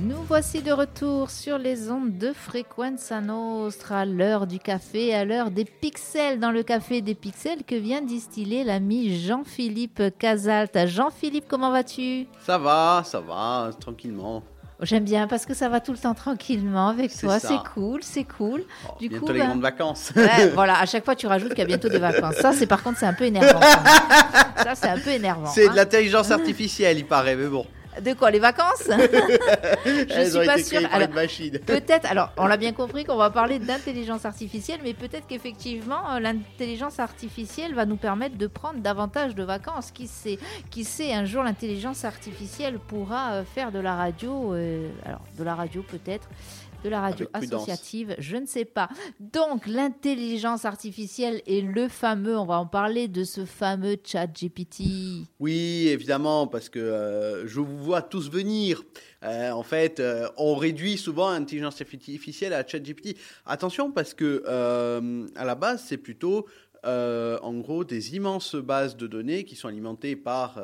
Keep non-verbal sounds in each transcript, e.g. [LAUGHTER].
Nous voici de retour sur les ondes de Frequenza Nostra, à l'heure du café, à l'heure des pixels dans le café des pixels que vient distiller l'ami Jean-Philippe Casalt. Jean-Philippe, comment vas-tu? Ça va, ça va, tranquillement. J'aime bien parce que ça va tout le temps tranquillement avec toi. C'est cool, c'est cool. Oh, du bientôt coup, les ben, grandes vacances. voilà, à chaque fois tu rajoutes qu'il y a bientôt des vacances. Ça, c'est par contre, c'est un peu énervant. [LAUGHS] ça, c'est un peu énervant. C'est de hein. l'intelligence artificielle, il paraît, mais bon. De quoi Les vacances [LAUGHS] Je suis pas sûre. Peut-être. Alors, on l'a bien [LAUGHS] compris qu'on va parler d'intelligence artificielle, mais peut-être qu'effectivement, euh, l'intelligence artificielle va nous permettre de prendre davantage de vacances. Qui sait Qui sait Un jour, l'intelligence artificielle pourra euh, faire de la radio. Euh, alors, de la radio peut-être de la radio associative, je ne sais pas. Donc l'intelligence artificielle est le fameux, on va en parler de ce fameux chat GPT. Oui, évidemment, parce que euh, je vous vois tous venir. Euh, en fait, euh, on réduit souvent l'intelligence artificielle à chat GPT. Attention, parce que à la base, c'est plutôt en gros des immenses bases de données qui sont alimentées par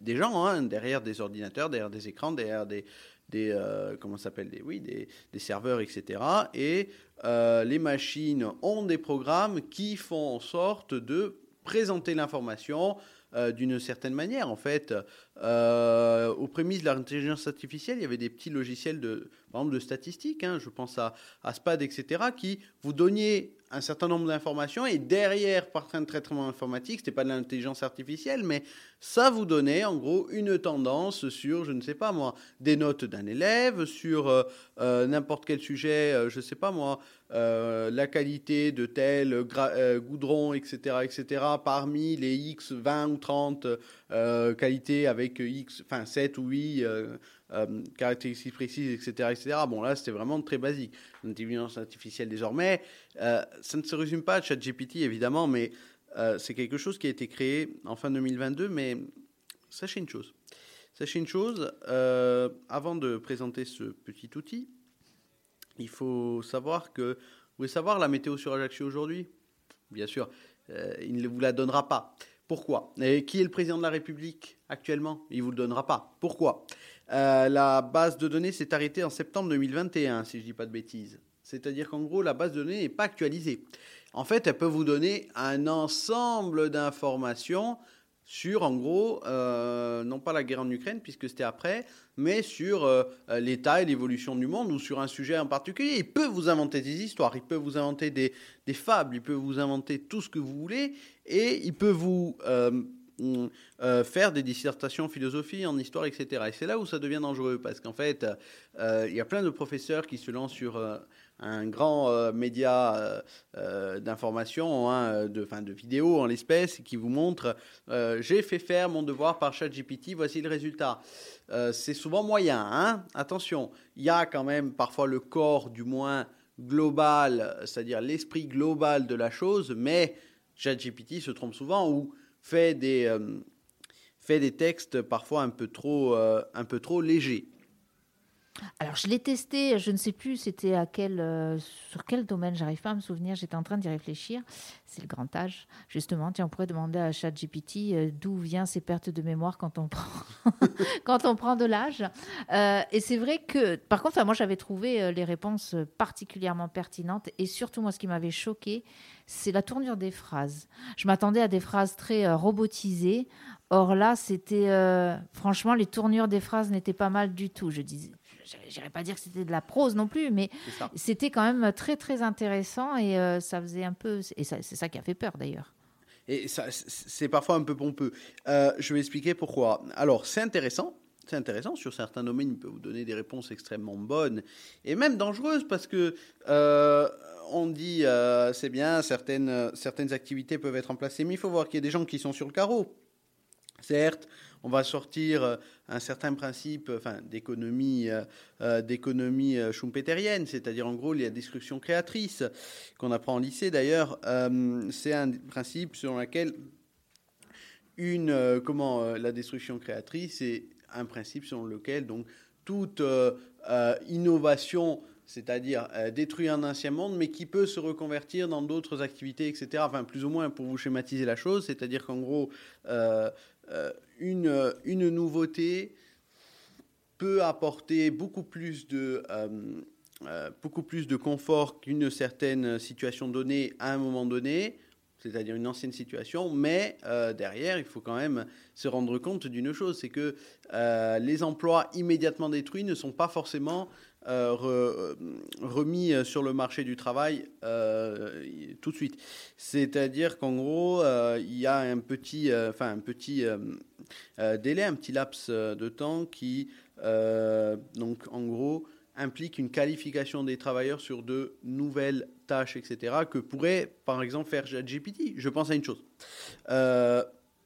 des gens, hein, derrière des ordinateurs, derrière des écrans, derrière des, des euh, comment s'appelle des oui des, des, serveurs etc et euh, les machines ont des programmes qui font en sorte de présenter l'information euh, d'une certaine manière. En fait, euh, aux prémices de l'intelligence artificielle, il y avait des petits logiciels de, par exemple, de statistiques, hein, je pense à, à, SPAD, etc., qui vous donniez un certain nombre d'informations et derrière, par un traitement informatique, c'était pas de l'intelligence artificielle, mais ça vous donnait en gros une tendance sur, je ne sais pas moi, des notes d'un élève, sur euh, euh, n'importe quel sujet, je euh, je sais pas moi, la qualité de tel goudron, etc., etc., parmi les X 20 ou 30 qualités avec X, enfin 7 ou 8 caractéristiques précises, etc., etc. Bon, là, c'était vraiment très basique. L'intelligence artificielle, désormais, ça ne se résume pas à ChatGPT, évidemment, mais euh, c'est quelque chose qui a été créé en fin 2022, mais sachez une chose. Sachez une chose, euh, avant de présenter ce petit outil, il faut savoir que, vous voulez savoir la météo sur Ajaccio aujourd'hui? Bien sûr, euh, il ne vous la donnera pas. Pourquoi? Et qui est le président de la République actuellement? Il ne vous le donnera pas. Pourquoi? La base de données s'est arrêtée en septembre 2021, si je ne dis pas de bêtises. C'est-à-dire qu'en gros, la base de données n'est pas actualisée en fait, elle peut vous donner un ensemble d'informations sur, en gros, euh, non pas la guerre en Ukraine, puisque c'était après, mais sur euh, l'état et l'évolution du monde ou sur un sujet en particulier. Il peut vous inventer des histoires, il peut vous inventer des, fables, il peut vous inventer tout ce que vous voulez, et il peut vous euh, faire des dissertations en philosophie, en histoire, etc. Et c'est là où ça devient dangereux, parce qu'en fait, il y a plein de professeurs qui se lancent sur un grand euh, média euh, euh, d'information, hein, de, fin, de vidéos en l'espèce, qui vous montre j'ai fait faire mon devoir par ChatGPT, voici le résultat. c'est souvent moyen, hein attention, il y a quand même parfois le corps du moins global, c'est-à-dire l'esprit global de la chose, mais ChatGPT se trompe souvent ou fait des, textes parfois un peu trop légers. Alors, je l'ai testé, je ne sais plus c'était euh, sur quel domaine, j'arrive pas à me souvenir, j'étais en train d'y réfléchir. C'est le grand âge, justement. Tiens, on pourrait demander à ChatGPT euh, d'où vient ces pertes de mémoire quand on [LAUGHS] prend, quand on prend de l'âge. Euh, et c'est vrai que, par contre, moi, j'avais trouvé les réponses particulièrement pertinentes. Et surtout, moi, ce qui m'avait choqué, c'est la tournure des phrases. Je m'attendais à des phrases très robotisées. Or là, c'était franchement, les tournures des phrases n'étaient pas mal du tout. Je disais, j'irais pas dire que c'était de la prose non plus, mais c'était quand même très très intéressant et euh, ça faisait un peu et c'est ça qui a fait peur d'ailleurs. Et c'est parfois un peu pompeux. Euh, je vais expliquer pourquoi. Alors c'est intéressant. C'est intéressant, sur certains domaines, il peut vous donner des réponses extrêmement bonnes et même dangereuses parce que euh, on dit c'est bien, certaines, certaines activités peuvent être remplacées, mais il faut voir qu'il y a des gens qui sont sur le carreau. Certes, on va sortir euh, un certain principe enfin, d'économie euh, euh, d'économie schumpeterienne, c'est-à-dire en gros la destruction créatrice qu'on apprend en lycée d'ailleurs, c'est un principe selon lequel une comment la destruction créatrice est un principe selon lequel donc toute innovation c'est-à-dire détruire un ancien monde, mais qui peut se reconvertir dans d'autres activités, etc. Enfin, plus ou moins pour vous schématiser la chose, c'est-à-dire qu'en gros, une, une nouveauté peut apporter beaucoup plus de, beaucoup plus de confort qu'une certaine situation donnée à un moment donné c'est-à-dire une ancienne situation, mais derrière, il faut quand même se rendre compte d'une chose, c'est que les emplois immédiatement détruits ne sont pas forcément euh, euh, remis sur le marché du travail euh, tout de suite. C'est-à-dire qu'en gros, il y a un petit, enfin un petit délai, un petit laps de temps qui, donc en gros, implique une qualification des travailleurs sur de nouvelles tâches, etc., que pourrait, par exemple, faire GPT. Je pense à une chose.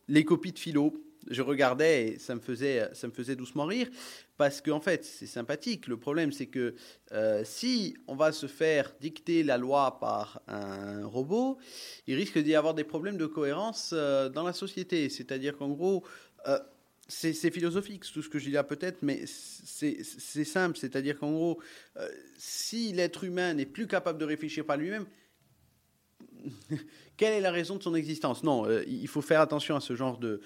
les copies de philo, je regardais et ça me faisait, ça me faisait doucement rire parce qu'en fait, c'est sympathique. Le problème, c'est que euh, si on va se faire dicter la loi par un robot, il risque d'y avoir des problèmes de cohérence euh, dans la société. C'est-à-dire qu'en gros, euh, c'est philosophique, tout ce que je dis là peut-être, mais c'est simple. C'est-à-dire qu'en gros, si l'être humain n'est plus capable de réfléchir par lui-même, quelle est la raison de son existence? Non, il faut faire attention à ce genre de,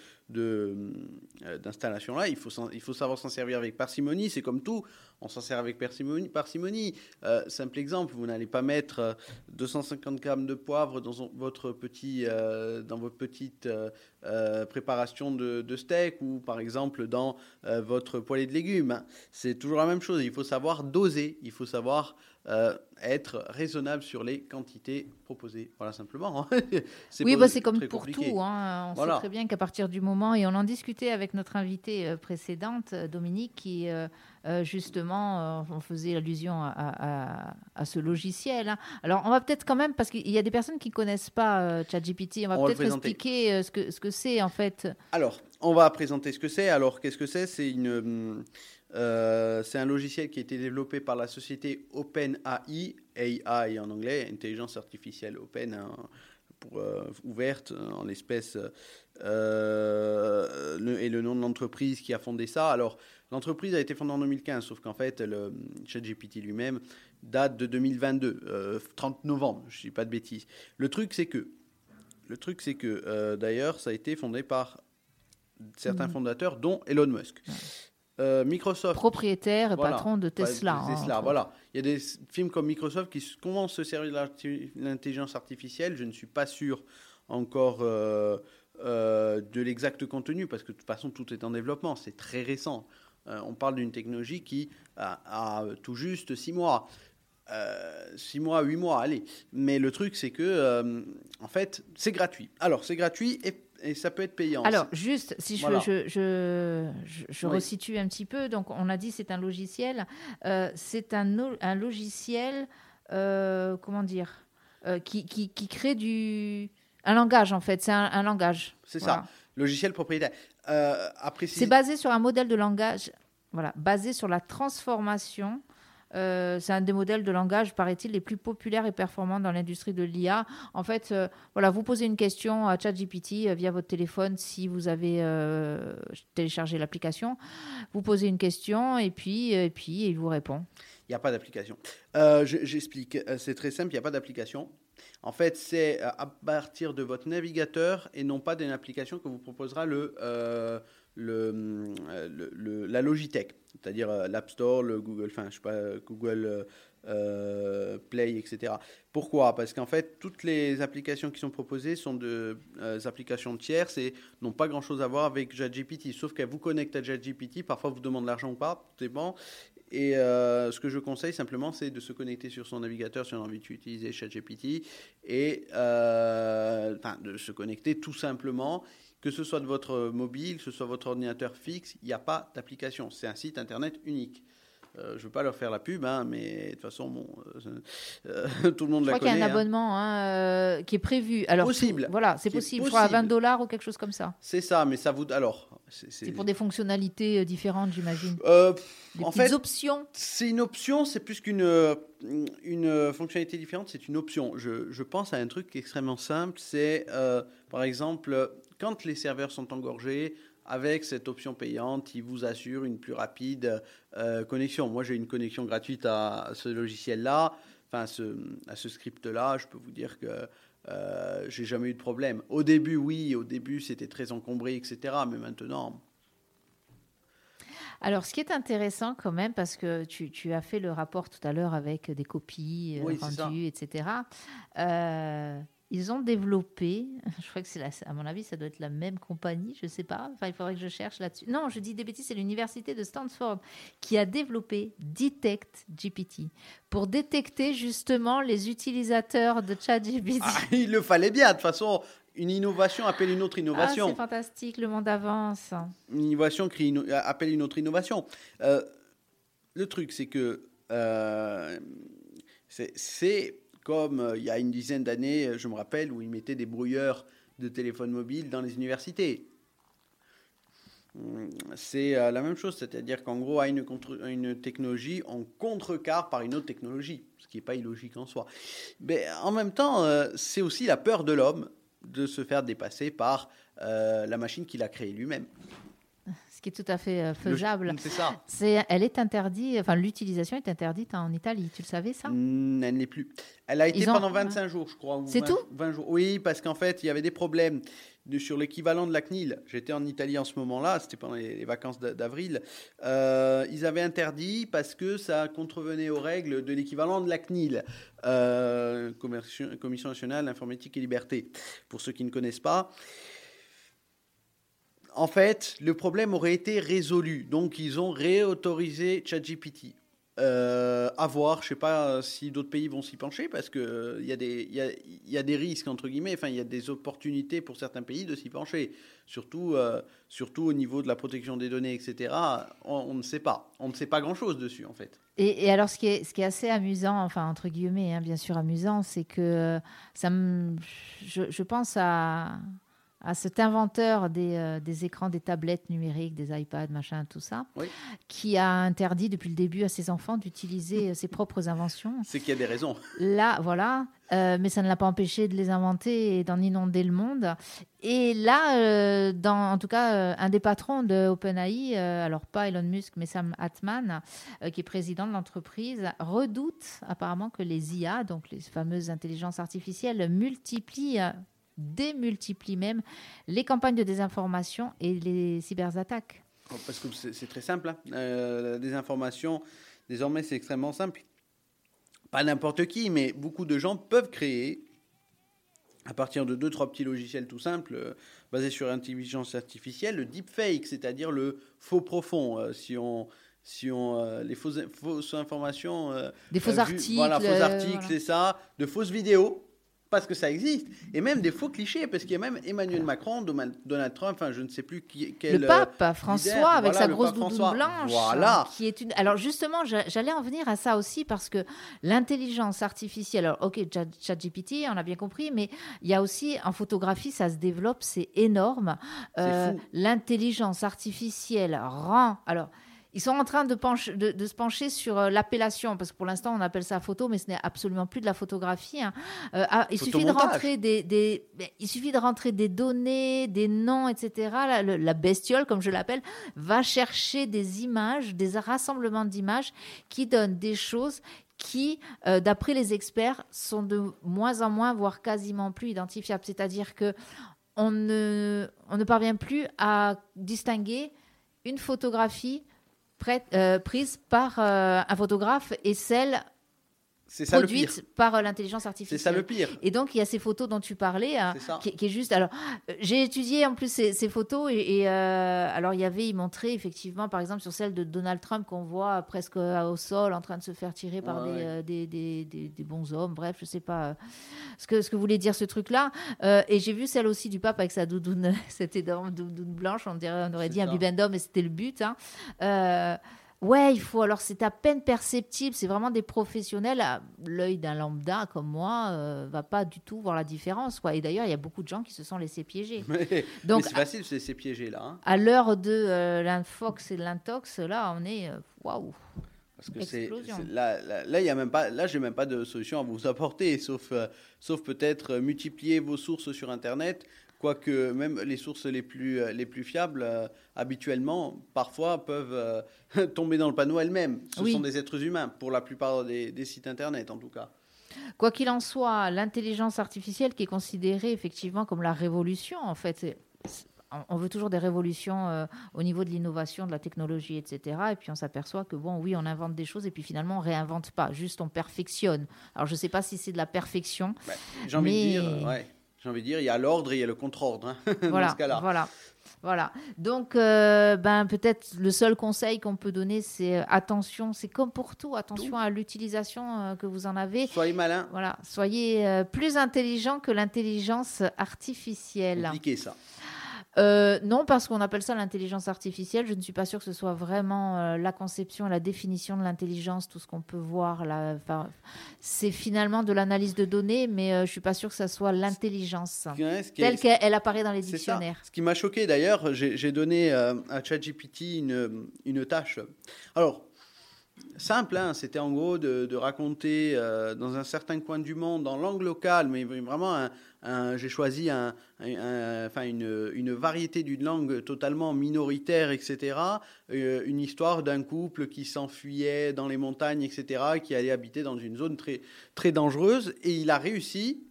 euh, d'installation-là. Il faut, il faut savoir s'en servir avec parcimonie. C'est comme tout, on s'en sert avec parcimonie. parcimonie. Euh, simple exemple, vous n'allez pas mettre 250 euh, grammes de poivre dans votre, petit, dans votre petite préparation de, steak ou par exemple dans votre poêlée de légumes. C'est toujours la même chose. Il faut savoir doser. Il faut savoir être raisonnable sur les quantités proposées. Voilà, simplement. Hein. [LAUGHS] [LAUGHS] oui, bah, c'est comme pour tout. Hein. On sait très bien qu'à partir du moment, et on en discutait avec notre invitée précédente, Dominique, qui euh, justement, euh, on faisait allusion à, ce logiciel. Hein. Alors, on va peut-être quand même, parce qu'il y a des personnes qui ne connaissent pas euh, ChatGPT, on va peut-être expliquer ce que ce que c'est en fait. Alors, on va présenter ce que c'est. Alors, qu'est-ce que c'est? C'est une c'est un logiciel qui a été développé par la société OpenAI, AI en anglais, intelligence artificielle open, hein, pour, ouverte en l'espèce, et le nom de l'entreprise qui a fondé ça. Alors, L'entreprise a été fondée en 2015, sauf qu'en fait, le ChatGPT lui-même date de 2022, 30 euh, novembre, je ne dis pas de bêtises. Le truc, c'est que, le truc, c'est que euh, d'ailleurs, ça a été fondé par certains mhm. fondateurs, dont Elon Musk. Euh, Microsoft. Propriétaire et patron de Tesla. Hein, Tesla, voilà. Il y a des films comme Microsoft qui commencent à se servir de l'intelligence artificielle. Je ne suis pas sûr encore de l'exact contenu parce que de toute façon, tout est en développement. C'est très récent. Euh, on parle d'une technologie qui a, tout juste six mois. Euh, six mois, huit mois, allez. Mais le truc, c'est que, euh, en fait, c'est gratuit. Alors, c'est gratuit et, ça peut être payant. Alors, juste, si je, je, je, resitue un petit peu, donc on a dit c'est un logiciel. c'est un, un, logiciel, comment dire, qui, qui, qui, crée du. Un langage, en fait. C'est un, langage. C'est ça. Logiciel propriétaire. Euh, c'est basé sur un modèle de langage, voilà, basé sur la transformation. Euh, c'est un des modèles de langage, paraît-il, les plus populaires et performants dans l'industrie de l'IA. En fait, euh, voilà, vous posez une question à ChatGPT via votre téléphone si vous avez téléchargé l'application. Vous posez une question et puis, et puis il vous répond. Il n'y a pas d'application. J'explique. C'est très simple, il n'y a pas d'application. En fait, c'est euh, à partir de votre navigateur et non pas d'une application que vous proposera le, euh, euh, la Logitech, c'est-à-dire l'App Store, le Google, enfin, je sais pas, Google Play, etc. Pourquoi? Parce qu'en fait, toutes les applications qui sont proposées sont des applications tierces et n'ont pas grand-chose à voir avec ChatGPT, sauf qu'elles vous connectent à ChatGPT, parfois vous demandent l'argent ou pas, tout dépend, et euh, ce que je conseille simplement, c'est de se connecter sur son navigateur si on a envie d'utiliser ChatGPT et euh, de se connecter tout simplement, que ce soit de votre mobile, que ce soit votre ordinateur fixe, il n'y a pas d'application. C'est un site internet unique. Euh, je ne veux pas leur faire la pub, hein, mais de toute façon, bon, euh, [LAUGHS] tout le monde la connaît. Je crois qu'il y a un hein. abonnement hein, qui est prévu. Alors, possible. voilà, c'est possible. Je crois à 20 dollars ou quelque chose comme ça. C'est ça, mais ça vous. Alors. C'est pour des fonctionnalités différentes, j'imagine. en fait, options. C'est une option, c'est plus qu'une une fonctionnalité différente, c'est une option. Je, je, pense à un truc extrêmement simple, c'est par exemple quand les serveurs sont engorgés, avec cette option payante, il vous assure une plus rapide euh, connexion. Moi, j'ai une connexion gratuite à, ce logiciel-là, enfin à ce script-là. Je peux vous dire que euh, j'ai jamais eu de problème. Au début, oui, au début, c'était très encombré, etc. Mais maintenant, Alors, ce qui est intéressant quand même, parce que tu, tu as fait le rapport tout à l'heure avec des copies euh, Oui, rendues, etc. Euh, ils ont développé, [LAUGHS] je crois que c'est la- à mon avis, ça doit être la même compagnie, je sais pas. Enfin, il faudrait que je cherche là-dessus. Non, je dis des bêtises, c'est l'université de Stanford qui a développé Detect GPT pour détecter justement les utilisateurs de ChatGPT. Ah, il le fallait bien. De toute façon, une innovation appelle une autre Ah, innovation. c'est fantastique, le monde avance. une innovation crée une- appelle une autre innovation. Euh, le truc, c'est que euh, c'est- c'est comme euh, il y a une dizaine d'années, euh, je me rappelle, où ils mettaient des brouilleurs de téléphones mobiles dans les universités. Hum, C'est euh, la même chose, c'est-à-dire qu'en gros, à une, une technologie, on contrecarre par une autre technologie, ce qui n'est pas illogique en soi. Mais en même temps, c'est aussi la peur de l'homme de se faire dépasser par la machine qu'il a créée lui-même. Ce qui est tout à fait euh, faisable. C'est ça. C'est, elle est interdite, enfin l'utilisation est interdite en Italie. Tu le savais ça? Mm, elle n'est plus. Elle a été Ils ont- pendant 25 jours, je crois. C'est 20 tout? 20 jours. Oui, parce qu'en fait, il y avait des problèmes de- sur l'équivalent de la CNIL. J'étais en Italie en ce moment-là, c'était pendant les, les vacances d'a- d'avril. Euh, ils avaient interdit parce que ça contrevenait aux règles de l'équivalent de la CNIL, euh, Commission nationale informatique et liberté. Pour ceux qui ne connaissent pas. En fait, le problème aurait été résolu. Donc, ils ont réautorisé ChatGPT. Euh, à voir, je sais pas euh, si d'autres pays vont s'y pencher parce que euh, y, a des- risques entre guillemets, enfin il y a des opportunités pour certains pays de s'y pencher, surtout, euh, au niveau de la protection des données, etc. On, ne sait pas, on ne sait pas grand chose dessus en fait. Et, alors, ce qui, est, assez amusant, enfin, entre guillemets, hein, bien sûr amusant, c'est que ça me, je pense à, à cet inventeur des, euh, des écrans, des tablettes numériques, des iPads, machin, tout ça, Oui. qui a interdit depuis le début à ses enfants d'utiliser euh, ses propres inventions. C'est qu'il y a des raisons. Là, voilà. Euh, mais ça ne l'a pas empêché de les inventer et d'en inonder le monde. Et là, euh, dans, en tout cas, un des patrons de OpenAI, alors pas Elon Musk, mais Sam Altman, qui est président de l'entreprise, redoute apparemment que les IA, donc les fameuses intelligences artificielles, multiplient, démultiplient même les campagnes de désinformation et les cyberattaques. Parce que c'est très simple. hein. Euh, la désinformation, désormais, c'est extrêmement simple. Pas n'importe qui, mais beaucoup de gens peuvent créer, à partir de deux, trois petits logiciels tout simples, euh, basés sur l'intelligence artificielle, le deepfake, c'est-à-dire le faux profond. euh, si on. Si on, euh, les fausses, fausses informations. euh, Des faux articles. Voilà, faux articles, c'est ça. De fausses vidéos, parce que ça existe. Et même des faux clichés, parce qu'il y a même Emmanuel Macron, Donald Trump, enfin, je ne sais plus qui, quel. le euh, pape François leader, avec voilà, sa grosse doudoune François. blanche Voilà. qui est une alors justement j'a- j'allais en venir à ça aussi parce que l'intelligence artificielle alors OK Chat- ChatGPT on a bien compris mais il y a aussi en photographie ça se développe c'est énorme Euh, l'intelligence artificielle rend alors ils sont en train de, pencher- de- de se pencher sur euh, l'appellation, parce que pour l'instant, on appelle ça photo, mais ce n'est absolument plus de la photographie. hein. Euh, ah, il suffit de rentrer des, des- mais il suffit de rentrer des données, des noms, etc. La, le- la bestiole, comme je l'appelle, va chercher des images, des rassemblements d'images qui donnent des choses qui, euh, d'après les experts, sont de moins en moins, voire quasiment plus identifiables. C'est-à-dire que on ne, on ne parvient plus à distinguer une photographie euh, prise par euh, un photographe et celle C'est ça le pire. produite par euh, l'intelligence C'est artificielle. ça le pire. Et donc, il y a ces photos dont tu parlais, hein, C'est qui, qui est juste. Alors, euh, j'ai étudié en plus ces, ces photos et, et, euh, alors il y avait, il montrait effectivement, par exemple, sur celle de Donald Trump qu'on voit presque euh, au sol en train de se faire tirer par Ouais, des, ouais. euh, des, des, des- des bons hommes. Bref, je sais pas euh, ce que ce que voulait dire ce truc-là. Euh, et j'ai vu celle aussi du pape avec sa doudoune, [LAUGHS] cette énorme doudoune blanche. On dirait, on aurait C'est dit un bibendum, mais c'était le but. hein. Ouais, il faut. Alors, c'est à peine perceptible. C'est vraiment des professionnels. à L'œil d'un lambda comme moi euh, va pas du tout voir la différence. Quoi. Et d'ailleurs, il y a beaucoup de gens qui se sont laissés piéger. Mais, [LAUGHS] mais Donc, c'est facile, c'est ces piégés là. hein. à l'heure de euh, l'infox et de l'intox, là, on est. euh, Waouh! Parce que c'est là, là, là, y a même pas, là, j'ai même pas de solution à vous [LAUGHS] apporter, sauf, euh, sauf peut-être multiplier vos sources sur Internet. Quoique même les sources les plus, euh, les plus fiables, euh, habituellement, parfois peuvent euh, [LAUGHS] tomber dans le panneau elles-mêmes. Ce Oui. sont des êtres humains, pour la plupart des, des sites Internet en tout cas. Quoi qu'il en soit, l'intelligence artificielle qui est considérée effectivement comme la révolution, en fait, on veut toujours des révolutions euh, au niveau de l'innovation, de la technologie, etc. Et puis on s'aperçoit que, bon, oui, on invente des choses et puis finalement, on réinvente pas, juste on perfectionne. Alors je ne sais pas si c'est de la perfection. Bah, j'ai envie de dire, ouais. J'ai envie de dire, il y a l'ordre et il y a le contre-ordre hein, [LAUGHS] voilà, dans ce cas-là. Voilà. Voilà. Donc, euh, ben, peut-être le seul conseil qu'on peut donner, c'est euh, attention, c'est comme pour tout, attention à l'utilisation que vous en avez. Soyez malin. Voilà. Soyez plus intelligent que l'intelligence artificielle. Compliqué ça. Euh, non, parce qu'on appelle ça l'intelligence artificielle. Je ne suis pas sûre que ce soit vraiment euh, la conception la définition de l'intelligence, tout ce qu'on peut voir. Là. c'est finalement de l'analyse de données, mais euh, je ne suis pas sûre que ce soit l'intelligence telle qu'elle apparaît dans les dictionnaires. Ce qui m'a choqué d'ailleurs, j'ai donné à ChatGPT une, une tâche. Alors, simple, hein, c'était en gros de, raconter dans un certain coin du monde, dans langue locale, mais vraiment un, j'ai choisi un, enfin une, une, variété d'une langue totalement minoritaire, etc. Euh, une histoire d'un couple qui s'enfuyait dans les montagnes, etc., qui allait habiter dans une zone très, très dangereuse. Et il a réussi,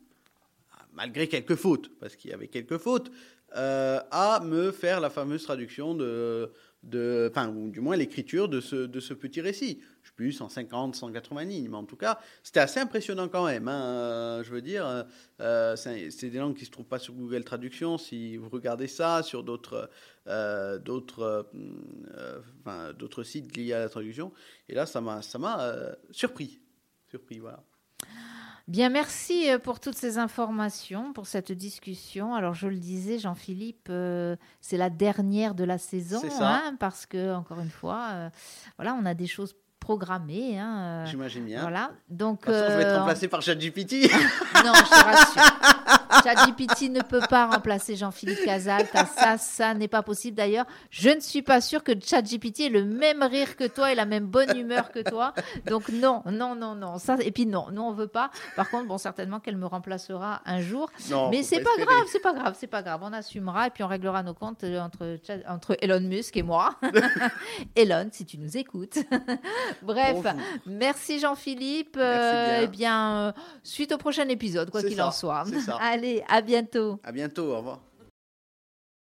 malgré quelques fautes, parce qu'il y avait quelques fautes, euh, à me faire la fameuse traduction de, ou du moins l'écriture de ce, petit récit. Je sais plus, 150, 180 lignes, mais en tout cas, c'était assez impressionnant quand même. Hein. Euh, je veux dire, euh, c'est des langues qui ne se trouvent pas sur Google Traduction. Si vous regardez ça sur d'autres euh, d'autres sites liés à la traduction, et là, ça m'a surpris. Surpris, voilà. Bien, merci euh, pour toutes ces informations, pour cette discussion. Alors, je le disais, Jean-Philippe, euh, c'est la dernière de la saison, hein, parce que, encore une fois, euh, voilà, on a des choses programmées. Hein, J'imagine bien. Voilà. Donc, je vais être remplacé par ChatGPT. [LAUGHS] non, je te rassure. [LAUGHS] ChatGPT ne peut pas remplacer Jean-Philippe Casal. Ça, ça n'est pas possible. D'ailleurs, je ne suis pas sûre que ChatGPT ait le même rire que toi et la même bonne humeur que toi. Donc non, non, non, non. Ça, et puis non, nous on veut pas. Par contre, bon, certainement qu'elle me remplacera un jour. Non, Mais c'est pas, pas grave, c'est pas grave, c'est pas grave. On assumera et puis on réglera nos comptes euh, entre, entre Elon Musk et moi. [LAUGHS] Elon, si tu nous écoutes. Bref, merci Jean-Philippe. Euh, eh bien, euh, suite au prochain épisode, quoi qu'il en soit. Ça. Allez, à bientôt. À bientôt, au revoir.